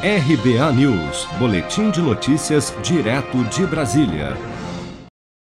RBA News, Boletim de Notícias, direto de Brasília.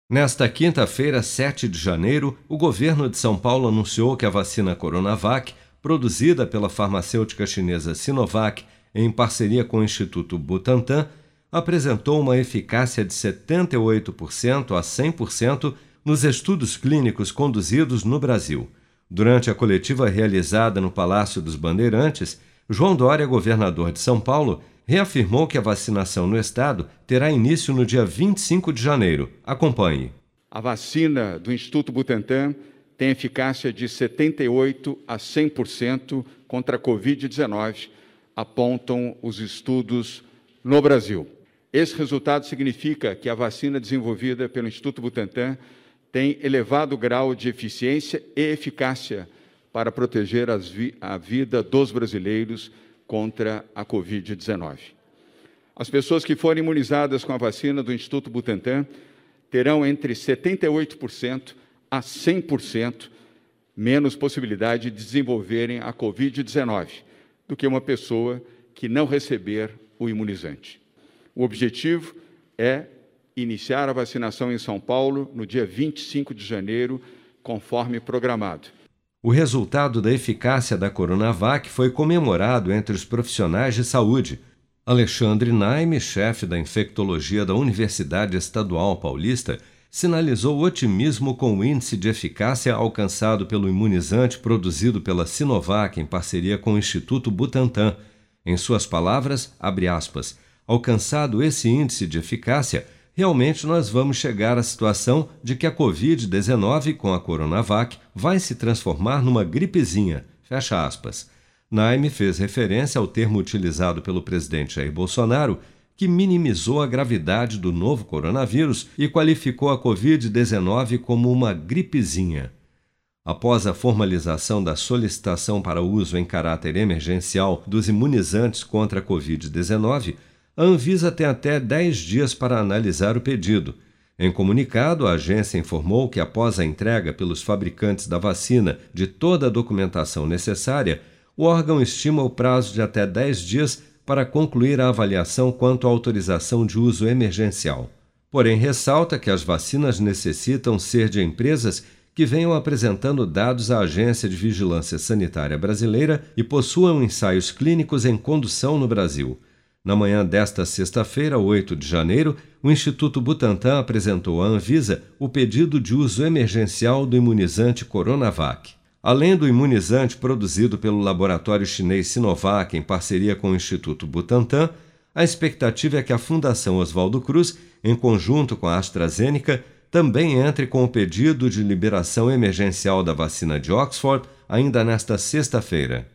Nesta quinta-feira, 7 de janeiro, o governo de São Paulo anunciou que a vacina Coronavac, produzida pela farmacêutica chinesa Sinovac em parceria com o Instituto Butantan, apresentou uma eficácia de 78% a 100% nos estudos clínicos conduzidos no Brasil. Durante a coletiva realizada no Palácio dos Bandeirantes, João Dória, governador de São Paulo, reafirmou que a vacinação no estado terá início no dia 25 de janeiro. Acompanhe. A vacina do Instituto Butantan tem eficácia de 78 a 100% contra a Covid-19, apontam os estudos no Brasil. Esse resultado significa que a vacina desenvolvida pelo Instituto Butantan tem elevado grau de eficiência e eficácia para proteger vi a vida dos brasileiros contra a Covid-19. As pessoas que forem imunizadas com a vacina do Instituto Butantan terão entre 78% a 100% menos possibilidade de desenvolverem a Covid-19 do que uma pessoa que não receber o imunizante. O objetivo é iniciar a vacinação em São Paulo no dia 25 de janeiro, conforme programado. O resultado da eficácia da Coronavac foi comemorado entre os profissionais de saúde. Alexandre Naime, chefe da infectologia da Universidade Estadual Paulista, sinalizou otimismo com o índice de eficácia alcançado pelo imunizante produzido pela Sinovac em parceria com o Instituto Butantan. Em suas palavras, aspas, alcançado esse índice de eficácia, realmente nós vamos chegar à situação de que a Covid-19 com a Coronavac vai se transformar numa gripezinha. Fecha aspas. Naime fez referência ao termo utilizado pelo presidente Jair Bolsonaro, que minimizou a gravidade do novo coronavírus e qualificou a Covid-19 como uma gripezinha. Após a formalização da solicitação para uso em caráter emergencial dos imunizantes contra a Covid-19, a Anvisa tem até 10 dias para analisar o pedido. Em comunicado, a agência informou que, após a entrega pelos fabricantes da vacina de toda a documentação necessária, o órgão estima o prazo de até 10 dias para concluir a avaliação quanto à autorização de uso emergencial. Porém, ressalta que as vacinas necessitam ser de empresas que venham apresentando dados à Agência de Vigilância Sanitária Brasileira e possuam ensaios clínicos em condução no Brasil. Na manhã desta sexta-feira, 8 de janeiro, o Instituto Butantan apresentou à Anvisa o pedido de uso emergencial do imunizante Coronavac. Além do imunizante produzido pelo laboratório chinês Sinovac em parceria com o Instituto Butantan, a expectativa é que a Fundação Oswaldo Cruz, em conjunto com a AstraZeneca, também entre com o pedido de liberação emergencial da vacina de Oxford ainda nesta sexta-feira.